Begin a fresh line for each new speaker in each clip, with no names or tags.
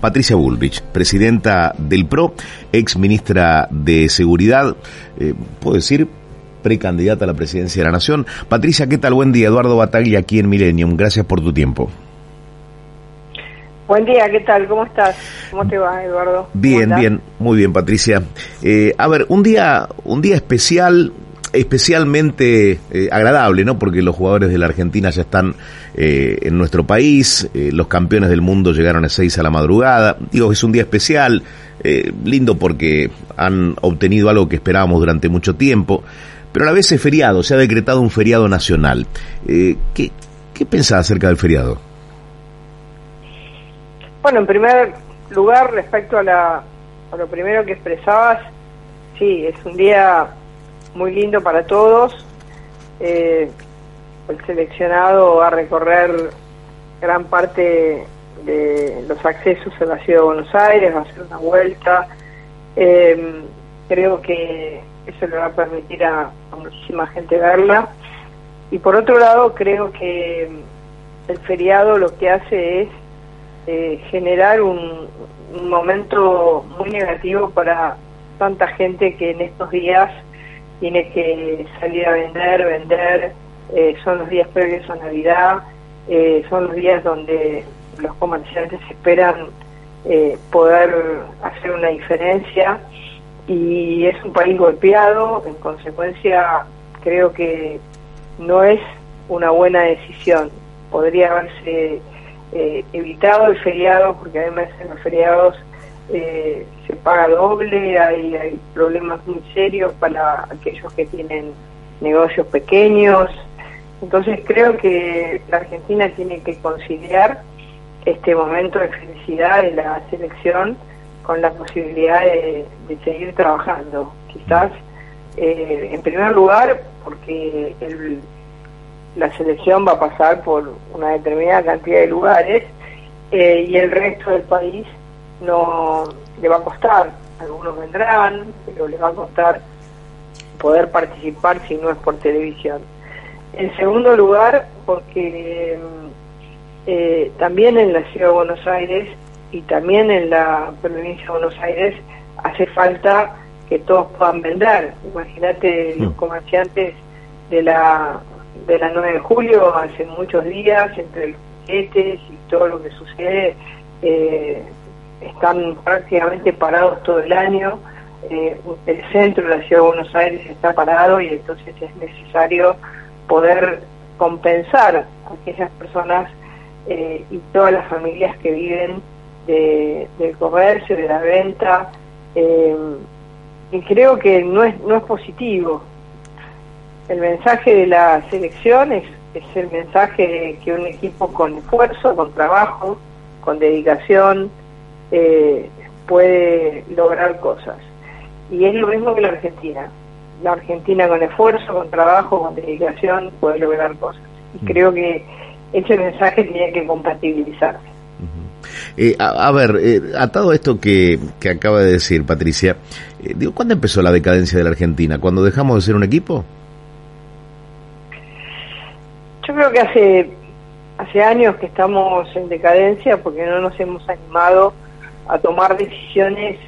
Patricia Bullrich, presidenta del PRO, ex ministra de Seguridad, eh, puedo decir, precandidata a la presidencia de la Nación. Patricia, ¿qué tal? Buen día. Eduardo Bataglia aquí en Millennium. Gracias por tu tiempo.
Buen día, ¿qué tal? ¿Cómo estás? ¿Cómo te va, Eduardo? ¿Cómo
Bien, bien, muy bien, Patricia. Eh, a ver, un día, un día especial, especialmente eh, agradable, ¿no? Porque los jugadores de la Argentina ya están eh, en nuestro país, eh, los campeones del mundo llegaron a seis a la madrugada. Digo, es un día especial, eh, lindo porque han obtenido algo que esperábamos durante mucho tiempo, pero a la vez es feriado, se ha decretado un feriado nacional. ¿qué, ¿Qué pensás acerca del feriado?
Bueno, en primer lugar, respecto a, la, a lo primero que expresabas, sí, es un día muy lindo para todos. Eh, el seleccionado va a recorrer gran parte de los accesos a la ciudad de Buenos Aires, va a hacer una vuelta. Eh, creo que eso le va a permitir a, muchísima gente verla. Y por otro lado, creo que el feriado lo que hace es eh, generar un momento muy negativo para tanta gente que en estos días tiene que salir a vender, vender, eh, son los días previos a Navidad, eh, son los días donde los comerciantes esperan eh, poder hacer una diferencia y es un país golpeado, en consecuencia creo que no es una buena decisión, podría haberse evitado el feriado porque además en los feriados eh, se paga doble, hay, problemas muy serios para aquellos que tienen negocios pequeños. Entonces creo que la Argentina tiene que conciliar este momento de felicidad de la selección con la posibilidad de, de seguir trabajando. Quizás, eh, en primer lugar, porque el, la selección va a pasar por una determinada cantidad de lugares eh, y el resto del país no le va a costar. Algunos vendrán, pero le va a costar poder participar si no es por televisión. En segundo lugar, porque eh, también en la ciudad de Buenos Aires y también en la provincia de Buenos Aires hace falta que todos puedan vender. Imagínate los
Mm.
comerciantes de la de la 9 de julio, hace muchos días, entre los piquetes y todo lo que sucede, eh, están prácticamente parados todo el año. Eh, el centro de la ciudad de Buenos Aires está parado y entonces es necesario poder compensar a aquellas personas eh, y todas las familias que viven de- del comercio, de la venta. eh, y creo que no es, no es positivo. El mensaje de la selección es, es el mensaje de que un equipo con esfuerzo, con trabajo, con dedicación, eh, puede lograr cosas. Y es lo mismo que la Argentina. La Argentina con esfuerzo, con trabajo, con dedicación puede lograr cosas. Y
Mm.
creo que ese mensaje tiene que compatibilizarse.
Eh, a, a ver, eh, atado a esto que, que acaba de decir Patricia, eh, digo, ¿cuándo empezó la decadencia de la Argentina? ¿Cuando dejamos de ser un equipo?
Yo creo que hace hace años que estamos en decadencia porque no nos hemos animado a tomar decisiones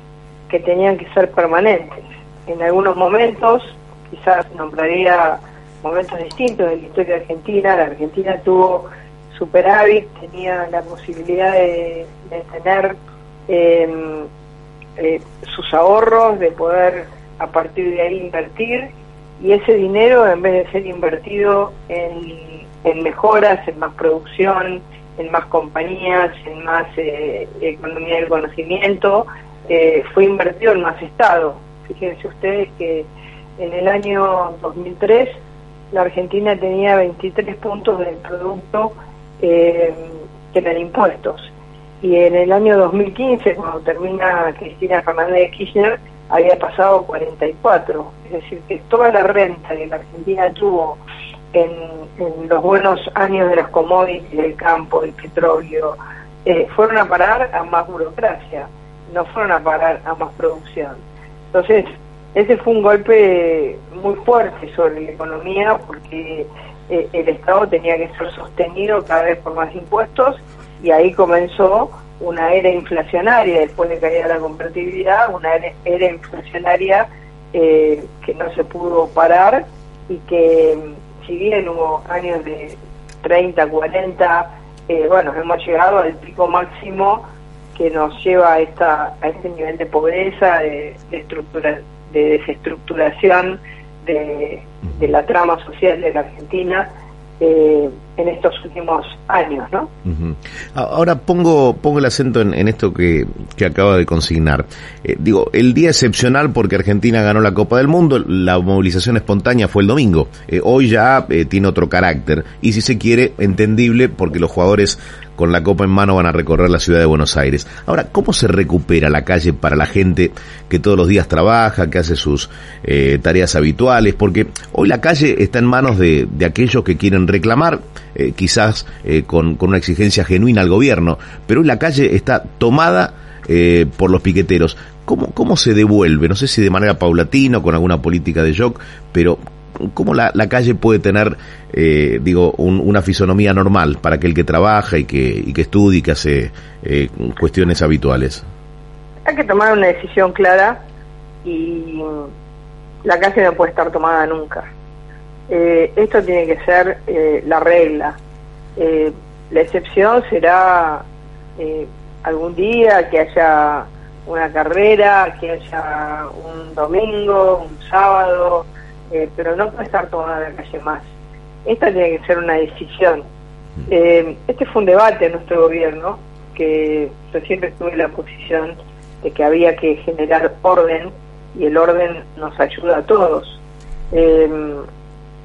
que tenían que ser permanentes. En algunos momentos, quizás nombraría momentos distintos de la historia argentina, la Argentina tuvo superávit, tenía la posibilidad de, tener eh, eh, sus ahorros, de poder a partir de ahí invertir y ese dinero en vez de ser invertido en mejoras, en más producción, en más compañías, en más eh, economía del conocimiento, eh, fue invertido en más Estado. Fíjense ustedes que en el año 2003 la Argentina tenía 23 puntos del producto eh, que eran impuestos y en el año 2015, cuando termina Cristina Fernández de Kirchner, había pasado 44. Es decir, que toda la renta que la Argentina tuvo en, los buenos años de las commodities, del campo, del petróleo, eh, fueron a parar a más burocracia, no fueron a parar a más producción. Entonces, ese fue un golpe muy fuerte sobre la economía porque eh, el Estado tenía que ser sostenido cada vez por más impuestos y ahí comenzó una era inflacionaria, después de caída la convertibilidad, una era, era inflacionaria eh, que no se pudo parar y que si bien hubo años de 30, 40, eh, bueno, hemos llegado al pico máximo que nos lleva a, esta, a este nivel de pobreza, de, de, estructura, de desestructuración de, de la trama social de la Argentina. Eh, en estos últimos años, ¿no?
Ujú. Ahora pongo pongo el acento en, esto que, que acaba de consignar. Eh, digo, el día excepcional porque Argentina ganó la Copa del Mundo, la movilización espontánea fue el domingo. Eh, hoy ya eh, tiene otro carácter y si se quiere, entendible porque los jugadores con la copa en mano van a recorrer la ciudad de Buenos Aires. Ahora, ¿cómo se recupera la calle para la gente que todos los días trabaja, que hace sus tareas habituales? Porque hoy la calle está en manos de, de aquellos que quieren reclamar, eh, quizás eh, con, con una exigencia genuina al gobierno, pero hoy la calle está tomada eh, por los piqueteros. ¿Cómo, ¿Cómo se devuelve? No sé si de manera paulatina o con alguna política de shock, pero ¿cómo la, la calle puede tener, eh, digo, un- una fisonomía normal para aquel que trabaja y que, y que estudia y que hace eh, cuestiones habituales?
Hay que tomar una decisión clara y la calle no puede estar tomada nunca. Eh, esto tiene que ser eh, la regla. Eh, la excepción será eh, algún día que haya una carrera, que haya un domingo, un sábado, pero no puede estar tomada la calle más. Esta tiene que ser una decisión. Este fue un debate en nuestro gobierno, que yo siempre tuve la posición de que había que generar orden y el orden nos ayuda a todos.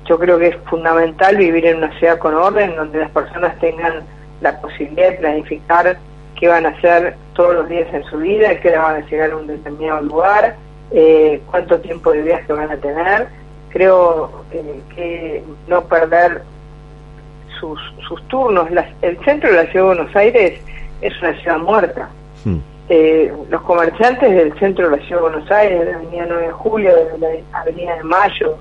Yo creo que es fundamental vivir en una ciudad con orden, donde las personas tengan la posibilidad de planificar qué van a hacer todos los días en su vida, qué hora van a llegar a un determinado lugar, eh, cuánto tiempo de viaje van a tener. Creo eh, que no perder sus, sus turnos. Las- el centro de la ciudad de Buenos Aires es una ciudad muerta.
Hmm.
Eh, los comerciantes del centro de la ciudad de Buenos Aires, de la avenida 9 de Julio, de la avenida de Mayo,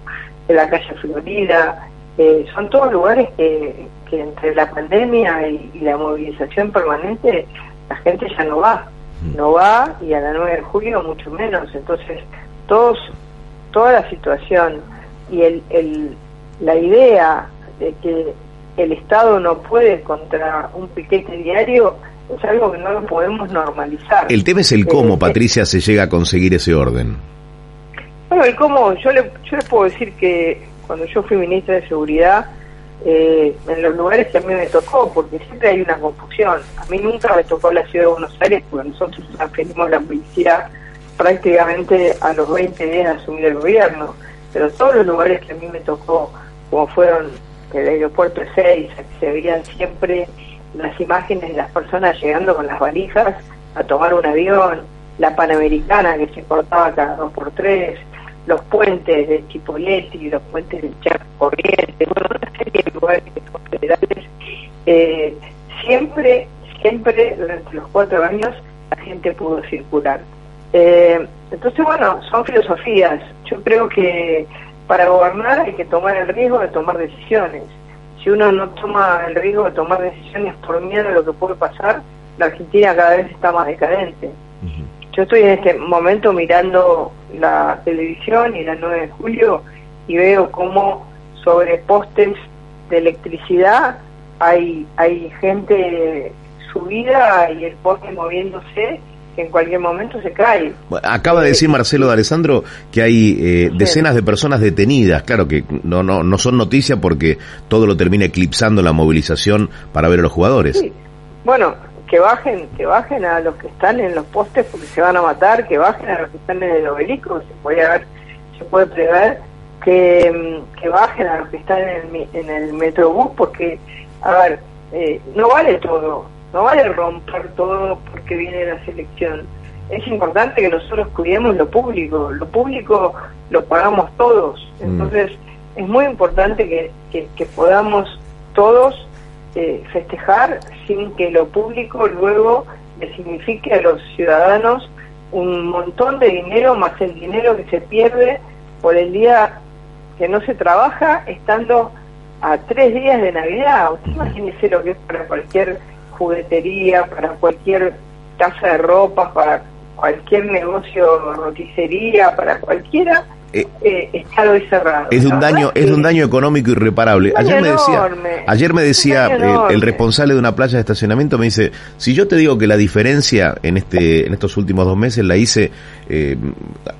de la calle Florida, eh, son todos lugares que, que entre la pandemia y, y la movilización permanente la gente ya no va, no va y a la 9 de julio mucho menos. Entonces, todos, toda la situación y el, el, la idea de que el Estado no puede contra un piquete diario es algo que no lo podemos normalizar.
El tema es el cómo,
Eh,
Patricia, se llega a conseguir ese orden.
Bueno, el cómo, yo, le, yo les puedo decir que cuando yo fui ministra de Seguridad, eh, en los lugares que a mí me tocó, porque siempre hay una confusión. A mí nunca me tocó la ciudad de Buenos Aires, porque nosotros transferimos la policía prácticamente a los 20 días de asumir el gobierno. Pero todos los lugares que a mí me tocó, como fueron el aeropuerto de Seiza, que se veían siempre las imágenes de las personas llegando con las valijas a tomar un avión, la Panamericana que se cortaba cada dos por tres, los puentes de Chipoletti, los puentes de Chaco Corriente, bueno, una serie de lugares que son federales, eh, siempre, siempre durante los cuatro años la gente pudo circular. Eh, entonces, bueno, son filosofías. Yo creo que para gobernar hay que tomar el riesgo de tomar decisiones. Si uno no toma el riesgo de tomar decisiones por miedo a lo que puede pasar, la Argentina cada vez está más decadente. Yo estoy en este momento mirando la televisión y la 9 de julio y veo cómo sobre postes de electricidad hay, hay gente subida y el poste moviéndose que en cualquier momento se cae.
Acaba de decir Marcelo de Alessandro que hay eh, decenas de personas detenidas. Claro que no, no, no son noticias porque todo lo termina eclipsando la movilización para ver a los jugadores.
Sí. Bueno, que bajen, que bajen a los que están en los postes porque se van a matar, que bajen a los que están en el obelisco, se puede ver, se puede prever que, mm, que bajen a los que están en el, en el metrobús porque, a ver, eh, no vale todo, no vale romper todo porque viene la selección. Es importante que nosotros cuidemos lo público, lo público lo pagamos todos, entonces es muy importante que, que, que podamos todos eh, festejar sin que lo público luego le signifique a los ciudadanos un montón de dinero más el dinero que se pierde por el día que no se trabaja estando a tres días de Navidad. Usted imagínese lo que es para cualquier juguetería, para cualquier casa de ropa, para cualquier negocio, roticería, para cualquiera,
Eh,
eh, está hoy cerrado.
Es de un daño, es de un daño económico irreparable. Ayer me decía, ayer me decía eh, el responsable de una playa de estacionamiento me dice, si yo te digo que la diferencia en este, en estos últimos dos meses la hice eh,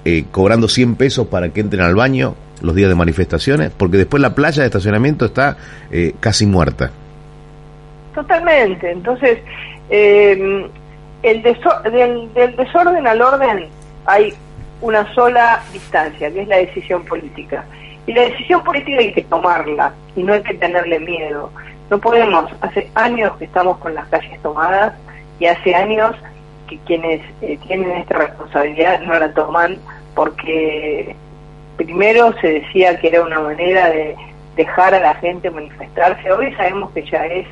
eh, cobrando 100 pesos para que entren al baño los días de manifestaciones, porque después la playa de estacionamiento está eh, casi muerta.
Totalmente. Entonces, eh, el deso- del, del desorden al orden hay una sola distancia, que es la decisión política. Y la decisión política hay que tomarla y no hay que tenerle miedo. No podemos, hace años que estamos con las calles tomadas y hace años que quienes eh, tienen esta responsabilidad no la toman porque primero se decía que era una manera de dejar a la gente manifestarse. Hoy sabemos que ya es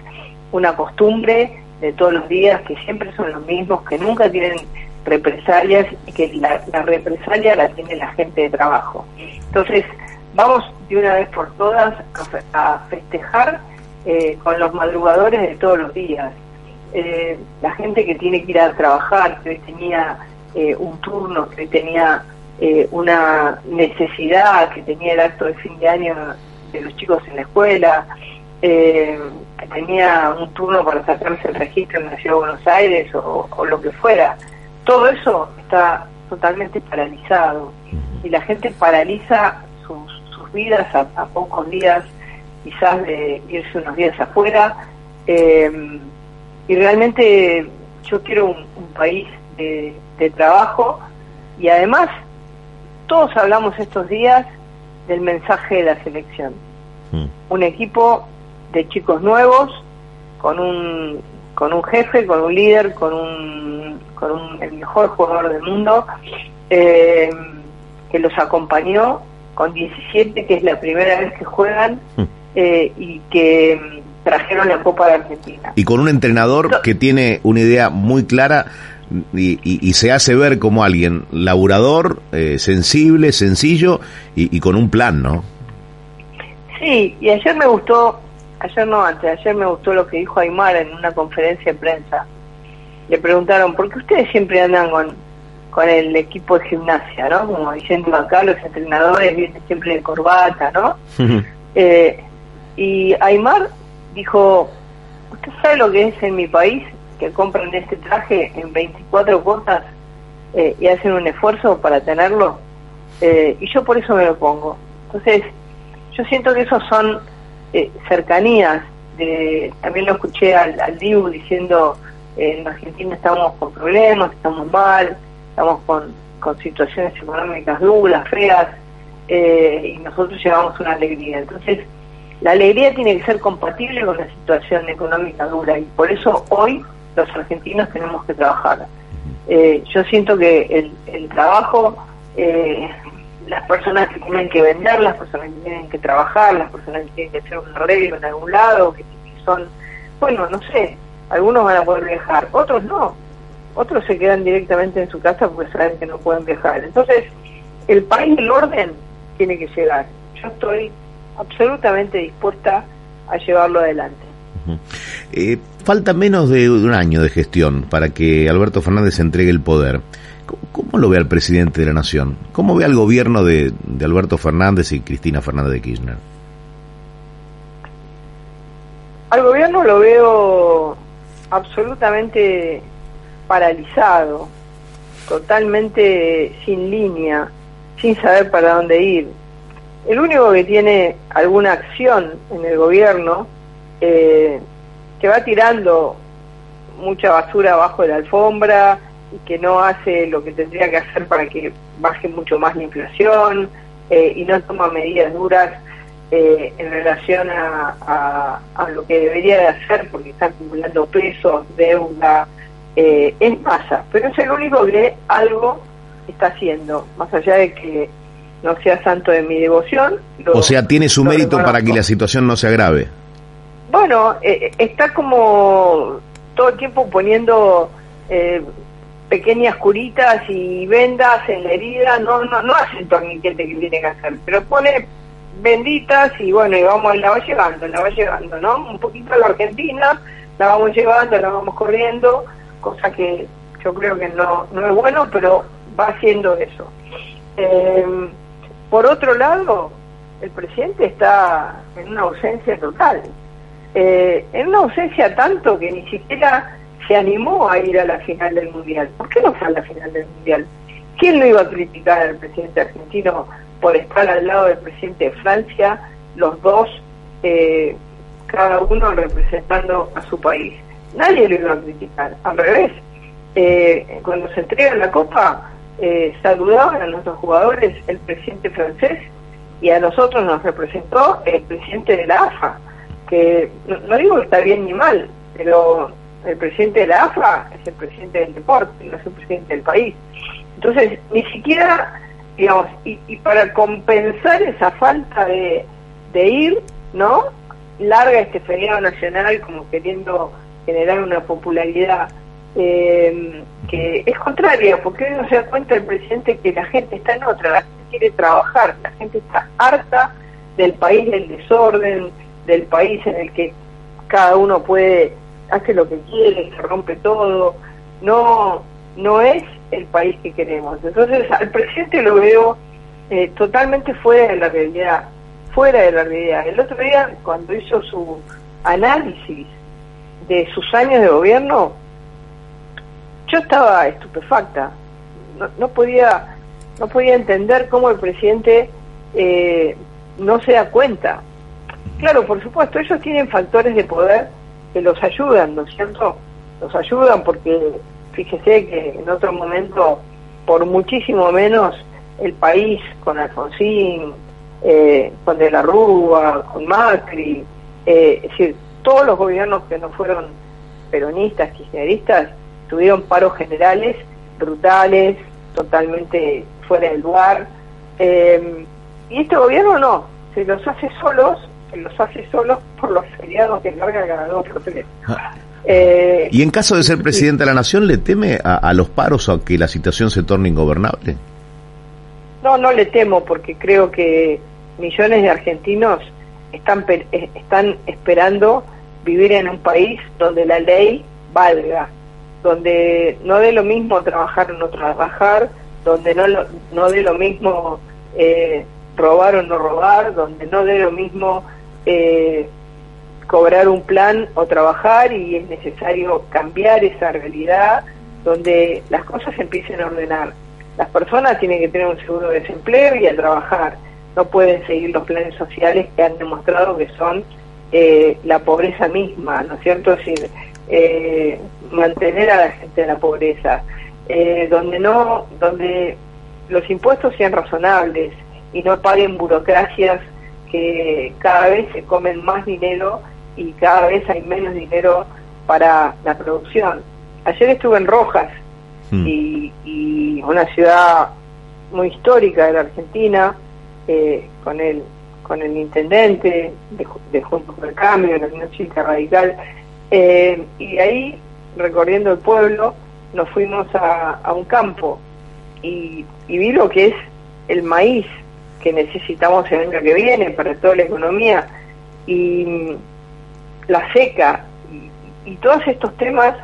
una costumbre de todos los días, que siempre son los mismos, que nunca tienen represalias y que la, represalia la tiene la gente de trabajo. Entonces, vamos de una vez por todas a, fe- a festejar eh, con los madrugadores de todos los días. Eh, la gente que tiene que ir a trabajar, que hoy tenía eh, un turno, que hoy tenía eh, una necesidad, que tenía el acto de fin de año de los chicos en la escuela, eh, que tenía un turno para sacarse el registro en la Ciudad de Buenos Aires o lo que fuera. Todo eso está totalmente paralizado y la gente paraliza sus, sus vidas a, a pocos días quizás de irse unos días afuera. eh, y realmente yo quiero un, un país de, de trabajo y además todos hablamos estos días del mensaje de la selección.
Mm.
Un equipo de chicos nuevos, con un, con un jefe, con un líder, con un, con un, el mejor jugador del mundo, eh, que los acompañó con 17, que es la primera vez que juegan,
Mm.
eh, y que mm, trajeron la Copa de Argentina.
Y con un entrenador
No.
que tiene una idea muy clara y, y- y se hace ver como alguien laburador, eh, sensible, sencillo y, y con un plan, ¿no?
Sí, y ayer me gustó, ayer no antes, ayer me gustó lo que dijo Aymar en una conferencia de prensa. Le preguntaron, ¿por qué ustedes siempre andan con, con el equipo de gimnasia, no? Como diciendo acá, los entrenadores vienen siempre de corbata, ¿no? Eh, y Aymar dijo, ¿usted sabe lo que es en mi país? Que compran este traje en 24 cuotas eh, y hacen un esfuerzo para tenerlo. Eh, y yo por eso me lo pongo. Entonces, yo siento que esos son eh, cercanías. De, también lo escuché al, al Dibu diciendo, en Argentina estamos con problemas, estamos mal, estamos con, con situaciones económicas duras, feas, eh, y nosotros llevamos una alegría. Entonces, la alegría tiene que ser compatible con la situación económica dura y por eso hoy los argentinos tenemos que trabajar. Eh, yo siento que el, trabajo, eh, las personas que tienen que vender, las personas que tienen que trabajar, las personas que tienen que hacer un arreglo en algún lado, que son, bueno, no sé, algunos van a poder viajar, otros no, otros se quedan directamente en su casa porque saben que no pueden viajar. Entonces, el país del orden tiene que llegar. Yo estoy absolutamente dispuesta a llevarlo adelante.
Eh, falta menos de un año de gestión para que Alberto Fernández entregue el poder. ¿Cómo, cómo lo ve al presidente de la Nación? ¿Cómo ve al gobierno de, de Alberto Fernández y Cristina Fernández de Kirchner?
Al gobierno lo veo absolutamente paralizado, totalmente sin línea, sin saber para dónde ir. El único que tiene alguna acción en el gobierno, eh, que va tirando mucha basura abajo de la alfombra y que no hace lo que tendría que hacer para que baje mucho más la inflación eh, y no toma medidas duras eh, en relación a, a, a lo que debería de hacer porque está acumulando pesos, deuda, eh, es masa, pero es el único que algo está haciendo, más allá de que no sea santo de mi devoción. lo-
O sea, tiene su mérito para que la situación no se agrave.
Bueno, eh, está como todo el tiempo poniendo eh, pequeñas curitas y vendas en la herida, no no no hace el torniquete que tiene que hacer, pero pone benditas y bueno, y vamos, la va llevando, la va llevando, ¿no? Un poquito a la Argentina, la vamos llevando, la vamos corriendo, cosa que yo creo que no, no es bueno, pero va haciendo eso. Eh, por otro lado, el presidente está en una ausencia total. Eh, en una ausencia tanto que ni siquiera se animó a ir a la final del Mundial. ¿Por qué no fue a la final del Mundial? ¿Quién no iba a criticar al presidente argentino por estar al lado del presidente de Francia, los dos, eh, cada uno representando a su país? Nadie lo iba a criticar, al revés. Eh, cuando se entrega la copa, eh, saludaban a nuestros jugadores el presidente francés y a nosotros nos representó el presidente de la AFA, que no digo que está bien ni mal, pero el presidente de la AFA es el presidente del deporte, no es el presidente del país. Entonces, ni siquiera, digamos, y, y para compensar esa falta de, de ir, ¿no? Larga este feriado nacional como queriendo generar una popularidad eh, que es contraria, porque hoy no se da cuenta el presidente que la gente está en otra, la gente quiere trabajar, la gente está harta del país del desorden, del país en el que cada uno puede, hace lo que quiere, se rompe todo, no, no es el país que queremos. Entonces al presidente lo veo eh, totalmente fuera de la realidad, fuera de la realidad. El otro día cuando hizo su análisis de sus años de gobierno, yo estaba estupefacta, no, no podía no podía entender cómo el presidente eh, no se da cuenta. Claro, por supuesto, ellos tienen factores de poder que los ayudan, ¿no es cierto? Los ayudan porque fíjese que en otro momento, por muchísimo menos, el país con Alfonsín, eh, con De la Rúa, con Macri, eh, es decir, todos los gobiernos que no fueron peronistas, kirchneristas, tuvieron paros generales brutales, totalmente fuera del lugar. Eh, y este gobierno no, se los hace solos, se los hace solos por los feriados que larga cada dos por tres. Eh,
¿Y en caso de ser presidente de la nación, le teme a, a los paros o a que la situación se torne ingobernable?
No, no le temo porque creo que millones de argentinos están, eh, están esperando vivir en un país donde la ley valga, donde no dé lo mismo trabajar o no trabajar, donde no, lo- no dé lo mismo eh, robar o no robar, donde no dé lo mismo eh, cobrar un plan o trabajar y es necesario cambiar esa realidad, donde las cosas empiecen a ordenar. Las personas tienen que tener un seguro de desempleo y a trabajar. No pueden seguir los planes sociales que han demostrado que son eh, la pobreza misma, ¿no es cierto? Es decir, eh, mantener a la gente en la pobreza, eh, donde no, donde los impuestos sean razonables y no paguen burocracias que cada vez se comen más dinero y cada vez hay menos dinero para la producción. Ayer estuve en Rojas,
Mm.
y, y una ciudad muy histórica de la Argentina, eh, con el con el intendente de, de Juntos por el Cambio, una chica radical, eh, y ahí, recorriendo el pueblo, nos fuimos a, a un campo y, y vi lo que es el maíz que necesitamos el año que viene para toda la economía y la seca y, todos estos temas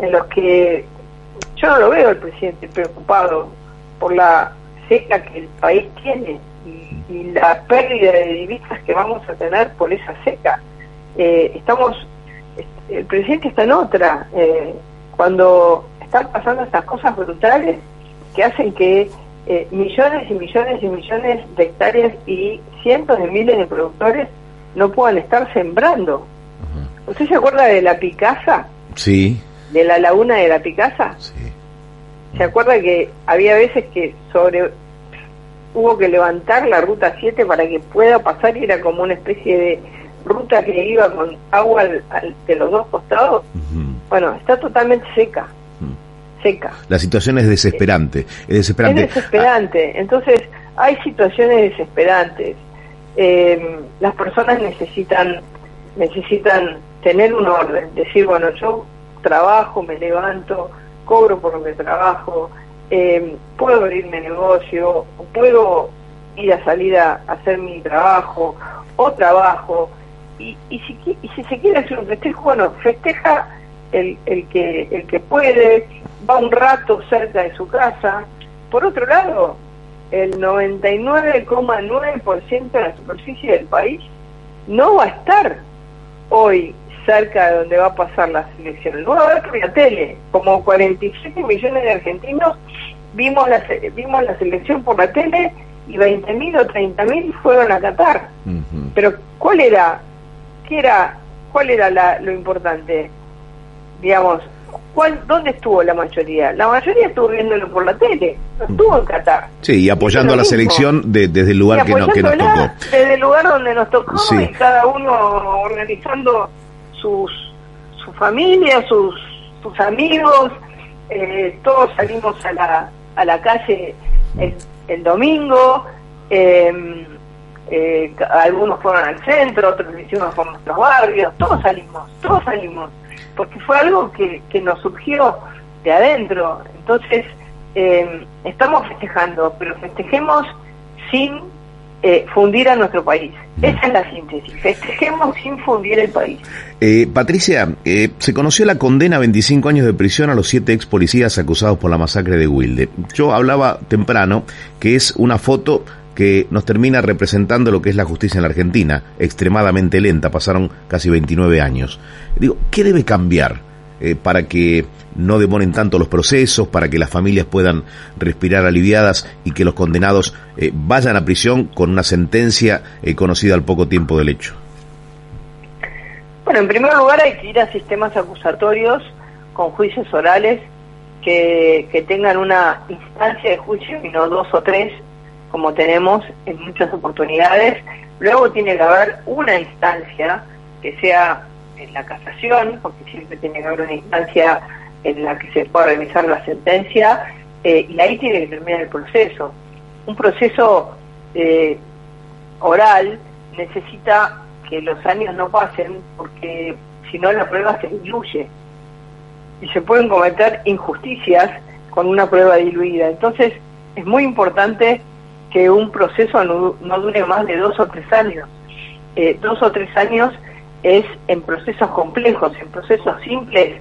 en los que yo no lo veo al presidente preocupado por la seca que el país tiene y, y la pérdida de divisas que vamos a tener por esa seca. Eh, estamos, est- el presidente está en otra. eh, cuando están pasando estas cosas brutales que hacen que eh, millones y millones y millones de hectáreas y cientos de miles de productores no puedan estar sembrando. ¿Usted se acuerda de la Picasa?
Sí,
De la laguna de la Picasa?
sí.
¿Se acuerda que había veces que sobre hubo que levantar la ruta 7 para que pueda pasar y era como una especie de ruta que iba con agua al- al- de los dos costados. Bueno, está totalmente seca, seca.
La situación es desesperante. Es desesperante.
Es desesperante. Entonces, hay situaciones desesperantes. Eh, las personas necesitan necesitan tener un orden, decir, bueno, yo trabajo, me levanto, cobro por lo que trabajo, eh, puedo abrirme negocio, puedo ir a salir a, hacer mi trabajo o trabajo. Y, y si se quiere hacer un festejo, bueno, festeja el, el, que, el que puede, va un rato cerca de su casa. Por otro lado, el 99,9% de la superficie del país no va a estar hoy cerca de donde va a pasar la selección. Lo va a ver por la tele. Como 47 millones de argentinos vimos la, vimos la selección por la tele y 20.000 o 30.000 fueron a Qatar. Pero ¿cuál era, qué era, cuál era la- lo importante? Digamos, ¿cuál, ¿dónde estuvo la mayoría? La mayoría estuvo viéndolo por la tele, no estuvo en Qatar.
Sí, y apoyando a la
mismo.
selección de- desde el lugar que, no- que nos tocó.
Desde el lugar donde nos tocó
Sí.
y cada uno organizando sus su familia, sus, sus amigos, eh, todos salimos a la, a la calle el, el domingo, eh, eh, ca- algunos fueron al centro, otros lo hicimos por nuestros barrios, todos salimos, todos salimos, porque fue algo que, que nos surgió de adentro. Entonces, eh, estamos festejando, pero festejemos sin eh, fundir a nuestro país. Esa es la síntesis. Festejemos sin fundir el país.
Eh, Patricia, eh, se conoció la condena a 25 años de prisión a los siete ex policías acusados por la masacre de Wilde. Yo hablaba temprano que es una foto que nos termina representando lo que es la justicia en la Argentina, extremadamente lenta, pasaron casi 29 años. Digo, ¿qué debe cambiar eh, para que no demoren tanto los procesos, para que las familias puedan respirar aliviadas y que los condenados eh, vayan a prisión con una sentencia eh, conocida al poco tiempo del hecho?
Bueno, en primer lugar hay que ir a sistemas acusatorios con juicios orales que, que tengan una instancia de juicio y no dos o tres como tenemos en muchas oportunidades. Luego tiene que haber una instancia que sea en la casación, porque siempre tiene que haber una instancia en la que se pueda revisar la sentencia eh, y ahí tiene que terminar el proceso. Un proceso eh, oral necesita que los años no pasen porque si no la prueba se diluye y se pueden cometer injusticias con una prueba diluida. Entonces es muy importante que un proceso no, no dure más de dos o tres años. Eh, dos o tres años es en procesos complejos, en procesos simples,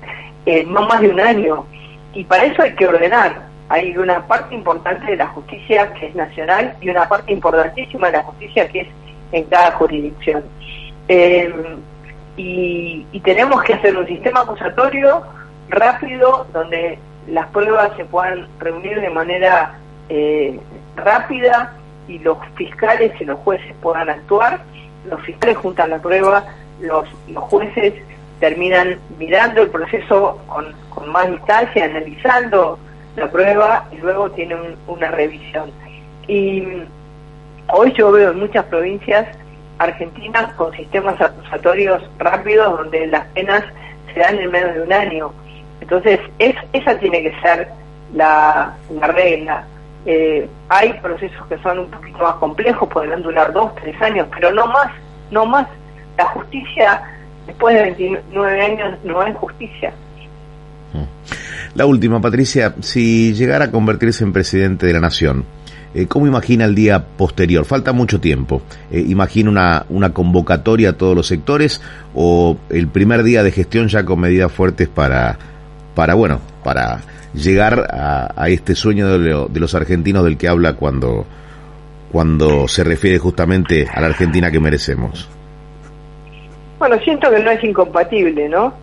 no más de un año. Y para eso hay que ordenar. Hay una parte importante de la justicia que es nacional y una parte importantísima de la justicia que es en cada jurisdicción. Eh, y, y tenemos que hacer un sistema acusatorio rápido donde las pruebas se puedan reunir de manera eh, rápida y los fiscales y los jueces puedan actuar. Los fiscales juntan la prueba, los, jueces terminan mirando el proceso con, con más distancia, analizando la prueba y luego tienen una revisión. Y hoy yo veo en muchas provincias argentinas con sistemas acusatorios rápidos donde las penas se dan en menos de un año. Entonces, es, esa tiene que ser la, la regla. Eh, hay procesos que son un poquito más complejos, podrán durar dos, tres años, pero no más, no más. La justicia, después de 29 años, no es justicia.
La última, Patricia, si llegara a convertirse en presidente de la Nación, eh, ¿cómo imagina el día posterior? Falta mucho tiempo. Eh, ¿Imagina una, una convocatoria a todos los sectores o el primer día de gestión ya con medidas fuertes para, para bueno, para llegar a, a este sueño de, lo- de los argentinos del que habla cuando, cuando se refiere justamente a la Argentina que merecemos?
Bueno, siento que no es incompatible, ¿no?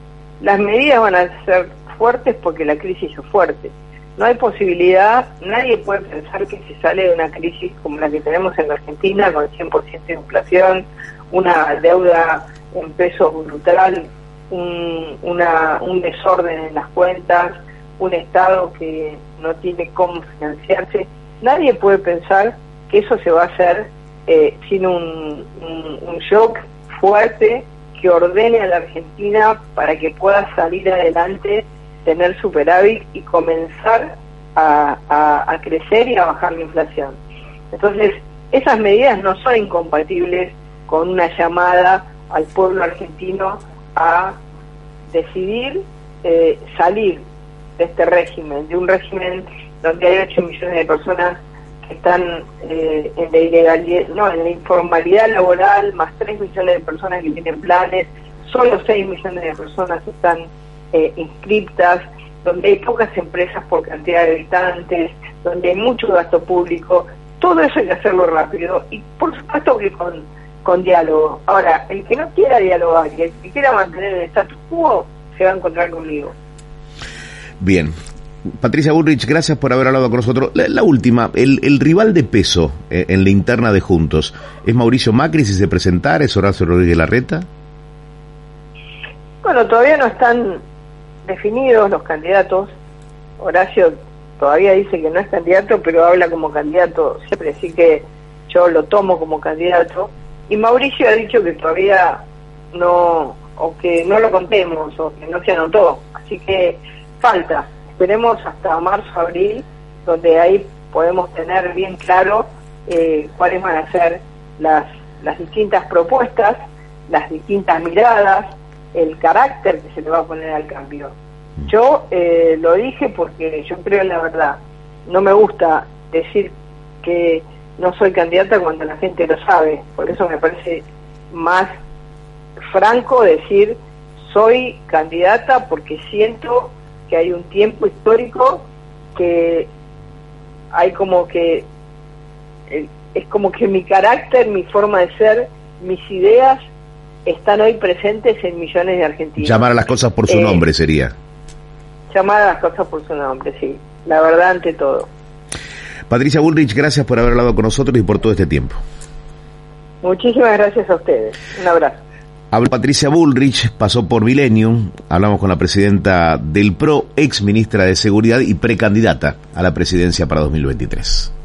Las medidas van a ser fuertes porque la crisis es fuerte. No hay posibilidad, nadie puede pensar que se sale de una crisis como la que tenemos en la Argentina, con 100% de inflación, una deuda en pesos brutal, un, una, un desorden en las cuentas, un Estado que no tiene cómo financiarse. Nadie puede pensar que eso se va a hacer eh, sin un, un, shock fuerte que ordene a la Argentina para que pueda salir adelante, tener superávit y comenzar a, a, a crecer y a bajar la inflación. Entonces, esas medidas no son incompatibles con una llamada al pueblo argentino a decidir eh, salir de este régimen, de un régimen donde hay 8 millones de personas que están eh, en la ilegalidad, no, en la informalidad laboral, más 3 millones de personas que tienen planes, solo 6 millones de personas están eh, inscriptas, donde hay pocas empresas por cantidad de habitantes, donde hay mucho gasto público, todo eso hay que hacerlo rápido y por supuesto que con, con diálogo. Ahora, el que no quiera dialogar y el que quiera mantener el status quo se va a encontrar conmigo.
Bien. Patricia Bullrich, gracias por haber hablado con nosotros. La, última, el, el, rival de peso eh, en la interna de Juntos, ¿es Mauricio Macri si se presentara? ¿Es Horacio Rodríguez Larreta?
Bueno, todavía no están definidos los candidatos. Horacio todavía dice que no es candidato, pero habla como candidato siempre, así que yo lo tomo como candidato. Y Mauricio ha dicho que todavía no, o que no lo contemos, o que no se anotó. Así que falta. Esperemos hasta marzo, abril, donde ahí podemos tener bien claro eh, cuáles van a ser las, las distintas propuestas, las distintas miradas, el carácter que se le va a poner al cambio. Yo eh, lo dije porque yo creo en la verdad. No me gusta decir que no soy candidata cuando la gente lo sabe. Por eso me parece más franco decir soy candidata porque siento que hay un tiempo histórico que hay como que eh, es como que mi carácter, mi forma de ser, mis ideas están hoy presentes en millones de argentinos.
Llamar a las cosas por su eh, nombre sería.
Llamar a las cosas por su nombre, sí. La verdad ante todo.
Patricia Bullrich, gracias por haber hablado con nosotros y por todo este tiempo.
Muchísimas gracias a ustedes. Un abrazo.
Habló Patricia Bullrich, pasó por Millennium, hablamos con la presidenta del PRO, ex ministra de Seguridad y precandidata a la presidencia para 2023.